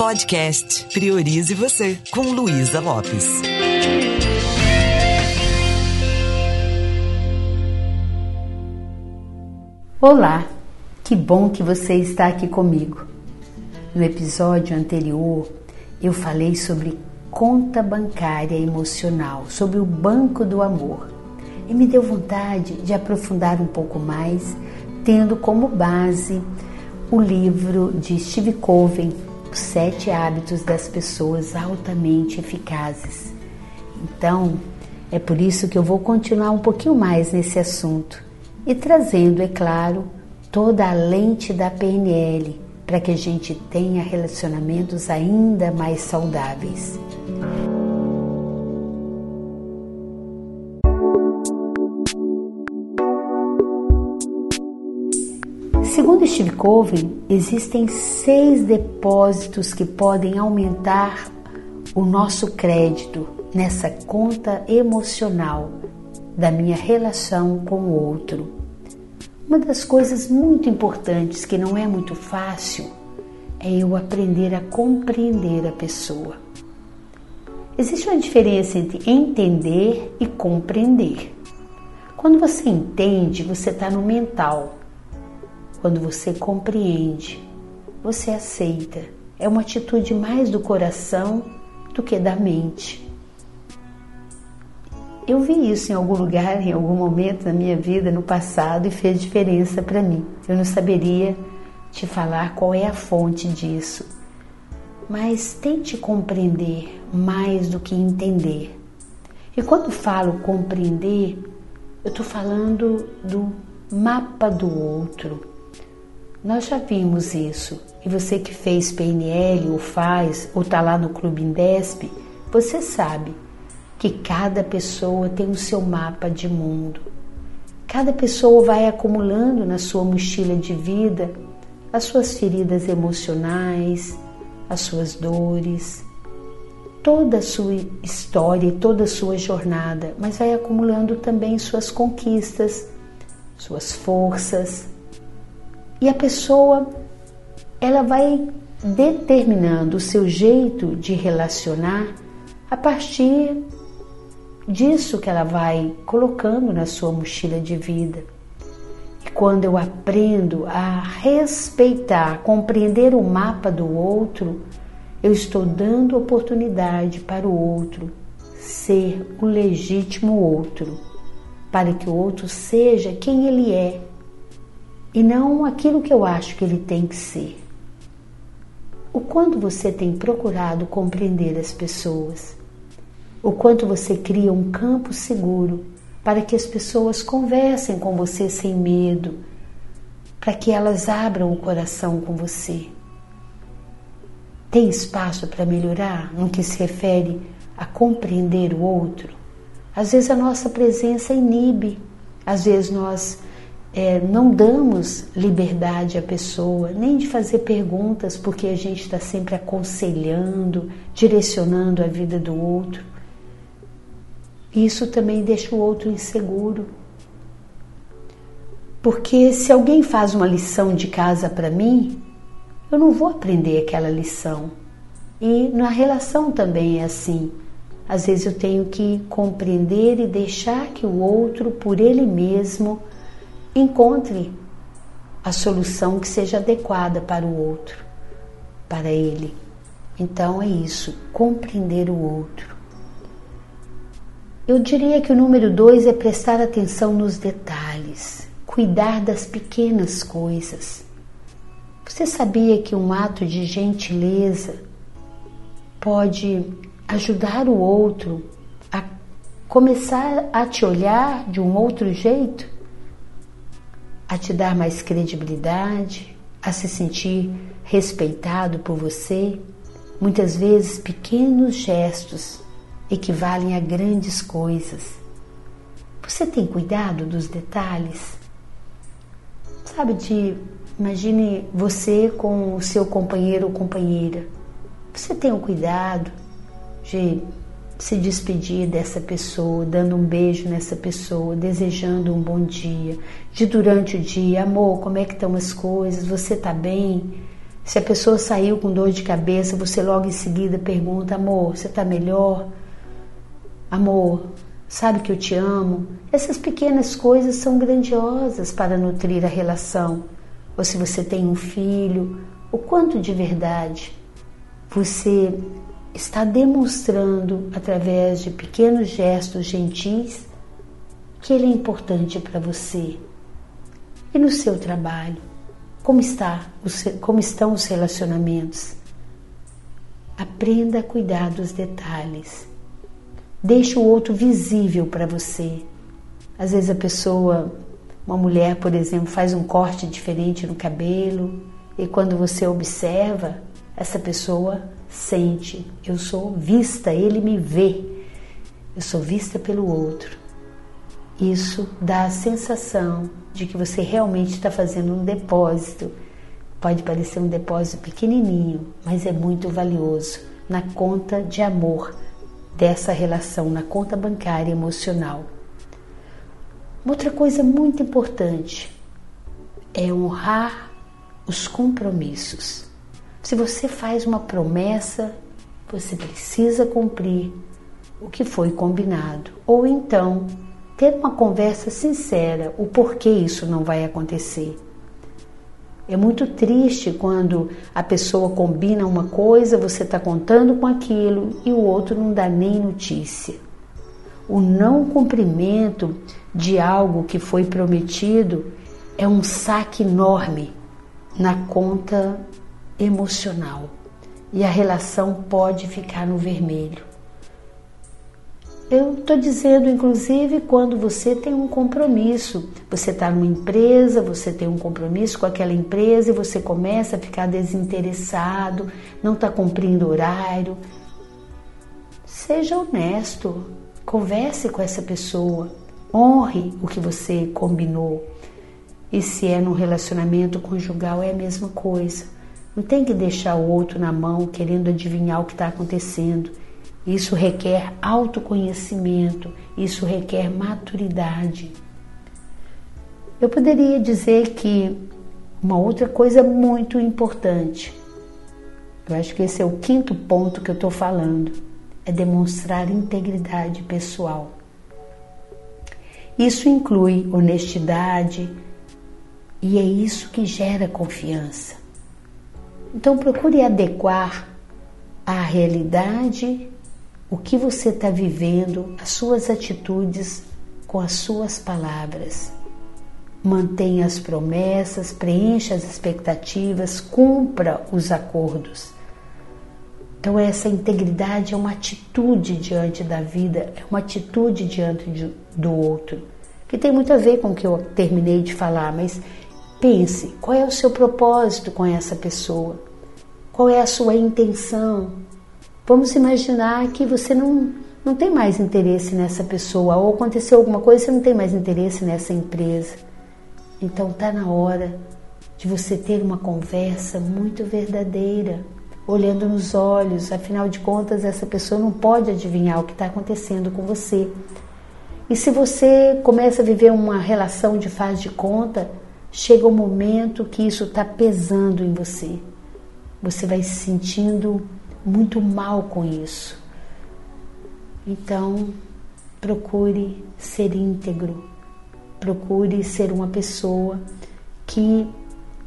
Podcast Priorize Você, com Luísa Lopes. Olá, que bom que você está aqui comigo. No episódio anterior, eu falei sobre conta bancária emocional, sobre o banco do amor. E me deu vontade de aprofundar um pouco mais, tendo como base o livro de Steve Covey, Os Sete Hábitos das Pessoas Altamente Eficazes. Então, é por isso que eu vou continuar um pouquinho mais nesse assunto e trazendo, é claro, toda a lente da PNL para que a gente tenha relacionamentos ainda mais saudáveis. Segundo Steve Covey, existem seis depósitos que podem aumentar o nosso crédito nessa conta emocional da minha relação com o outro. Uma das coisas muito importantes que não é muito fácil é eu aprender a compreender a pessoa. Existe uma diferença entre entender e compreender. Quando você entende, você está no mental. Quando você compreende, você aceita. É uma atitude mais do coração do que da mente. Eu vi isso em algum lugar, em algum momento da minha vida no passado e fez diferença para mim. Eu não saberia te falar qual é a fonte disso, mas tente compreender mais do que entender. E quando falo compreender, eu estou falando do mapa do outro. Nós já vimos isso. E você que fez PNL ou faz ou está lá no Clube Indesp, você sabe que cada pessoa tem o seu mapa de mundo. Cada pessoa vai acumulando na sua mochila de vida as suas feridas emocionais, as suas dores, toda a sua história e toda a sua jornada, mas vai acumulando também suas conquistas, suas forças. E a pessoa ela vai determinando o seu jeito de relacionar a partir disso que ela vai colocando na sua mochila de vida. E quando eu aprendo a respeitar, compreender o mapa do outro, eu estou dando oportunidade para o outro ser o legítimo outro, para que o outro seja quem ele é e não aquilo que eu acho que ele tem que ser. O quanto você tem procurado compreender as pessoas? o quanto você cria um campo seguro para que as pessoas conversem com você sem medo, para que elas abram o coração com você. Tem espaço para melhorar no que se refere a compreender o outro? Às vezes a nossa presença inibe, às vezes nós é, não damos liberdade à pessoa, nem de fazer perguntas, porque a gente está sempre aconselhando, direcionando a vida do outro. Isso também deixa o outro inseguro. Porque se alguém faz uma lição de casa para mim, eu não vou aprender aquela lição. E na relação também é assim. Às vezes eu tenho que compreender e deixar que o outro, por ele mesmo, encontre a solução que seja adequada para o outro, para ele. Então é isso, compreender o outro. Eu diria que o número dois é prestar atenção nos detalhes, cuidar das pequenas coisas. Você sabia que um ato de gentileza pode ajudar o outro a começar a te olhar de um outro jeito? A te dar mais credibilidade, a se sentir respeitado por você? Muitas vezes, pequenos gestos equivalem a grandes coisas. Você tem cuidado dos detalhes? Sabe, de imagine você com o seu companheiro ou companheira. Você tem o cuidado de se despedir dessa pessoa, dando um beijo nessa pessoa, desejando um bom dia, de durante o dia, amor, como é que estão as coisas? Você está bem? Se a pessoa saiu com dor de cabeça, você logo em seguida pergunta: amor, você está melhor? Amor, sabe que eu te amo? Essas pequenas coisas são grandiosas para nutrir a relação. Ou se você tem um filho, o quanto de verdade você está demonstrando através de pequenos gestos gentis que ele é importante para você. E no seu trabalho, como está, como estão os relacionamentos? Aprenda a cuidar dos detalhes. Deixe o outro visível para você. Às vezes a pessoa, uma mulher, por exemplo, faz um corte diferente no cabelo e quando você observa, essa pessoa sente, eu sou vista, ele me vê. Eu sou vista pelo outro. Isso dá a sensação de que você realmente está fazendo um depósito. Pode parecer um depósito pequenininho, mas é muito valioso na conta de amor dessa relação, na conta bancária emocional. Outra coisa muito importante é honrar os compromissos. Se você faz uma promessa, você precisa cumprir o que foi combinado. Ou então, ter uma conversa sincera, o porquê isso não vai acontecer. É muito triste quando a pessoa combina uma coisa, você está contando com aquilo e o outro não dá nem notícia. O não cumprimento de algo que foi prometido é um saque enorme na conta emocional e a relação pode ficar no vermelho. Eu estou dizendo, inclusive, quando você tem um compromisso, você está numa empresa, você tem um compromisso com aquela empresa e você começa a ficar desinteressado, não está cumprindo horário. Seja honesto, converse com essa pessoa, honre o que você combinou. E se é num relacionamento conjugal, é a mesma coisa. Não tem que deixar o outro na mão querendo adivinhar o que está acontecendo. Isso requer autoconhecimento, isso requer maturidade. Eu poderia dizer que uma outra coisa muito importante, eu acho que esse é o quinto ponto que eu estou falando, é demonstrar integridade pessoal. Isso inclui honestidade e é isso que gera confiança. Então procure adequar a realidade o que você está vivendo, as suas atitudes com as suas palavras. Mantenha as promessas, preencha as expectativas, cumpra os acordos. Então, essa integridade é uma atitude diante da vida, é uma atitude diante de, do outro, que tem muito a ver com o que eu terminei de falar, mas pense: qual é o seu propósito com essa pessoa? Qual é a sua intenção? Vamos imaginar que você não, não tem mais interesse nessa pessoa, ou aconteceu alguma coisa e você não tem mais interesse nessa empresa. Então está na hora de você ter uma conversa muito verdadeira, olhando nos olhos, afinal de contas, essa pessoa não pode adivinhar o que está acontecendo com você. E se você começa a viver uma relação de faz de conta, chega o um momento que isso está pesando em você. Você vai se sentindo muito mal com isso. Então, procure ser íntegro, procure ser uma pessoa que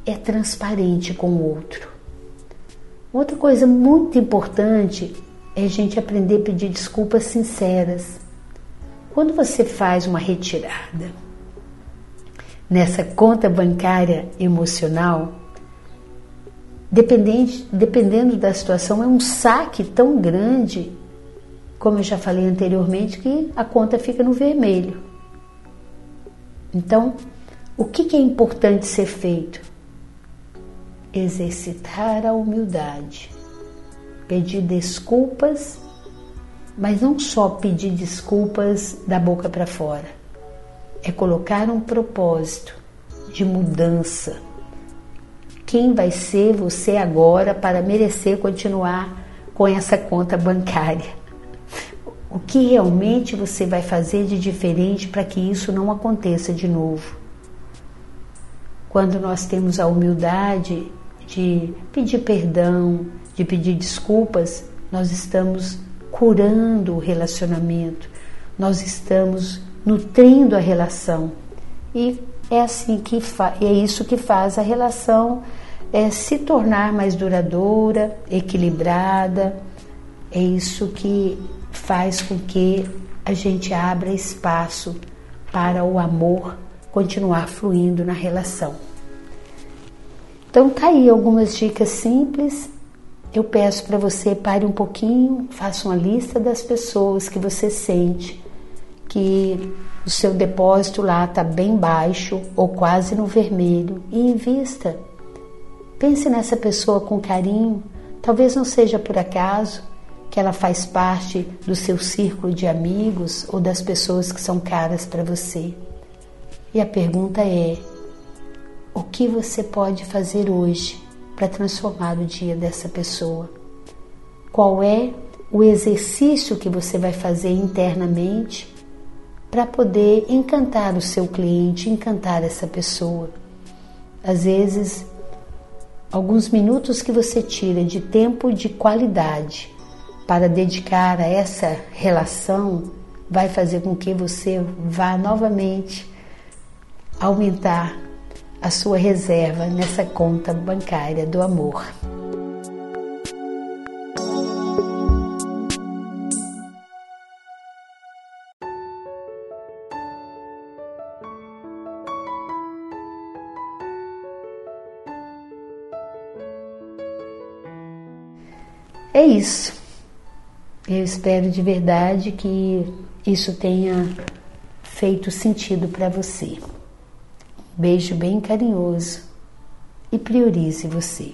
é transparente com o outro. Outra coisa muito importante é a gente aprender a pedir desculpas sinceras. Quando você faz uma retirada nessa conta bancária emocional, Dependente, dependendo da situação, é um saque tão grande, como eu já falei anteriormente, que a conta fica no vermelho. Então, o que, que é importante ser feito? Exercitar a humildade, pedir desculpas, mas não só pedir desculpas da boca para fora, é colocar um propósito de mudança quem vai ser você agora para merecer continuar com essa conta bancária. O que realmente você vai fazer de diferente para que isso não aconteça de novo? Quando nós temos a humildade de pedir perdão, de pedir desculpas, nós estamos curando o relacionamento, nós estamos nutrindo a relação. E é assim que é isso que faz a relação é, se tornar mais duradoura, equilibrada. É isso que faz com que a gente abra espaço para o amor continuar fluindo na relação. Então tá aí algumas dicas simples. Eu peço para você pare um pouquinho, faça uma lista das pessoas que você sente que o seu depósito lá está bem baixo ou quase no vermelho e invista. Pense nessa pessoa com carinho. Talvez não seja por acaso que ela faz parte do seu círculo de amigos ou das pessoas que são caras para você. E a pergunta é: o que você pode fazer hoje para transformar o dia dessa pessoa? Qual é o exercício que você vai fazer internamente para poder encantar o seu cliente, encantar essa pessoa? Às vezes, alguns minutos que você tira de tempo de qualidade para dedicar a essa relação vai fazer com que você vá novamente aumentar a sua reserva nessa conta bancária do amor. É isso. Eu espero de verdade que isso tenha feito sentido para você. Beijo bem carinhoso e priorize você.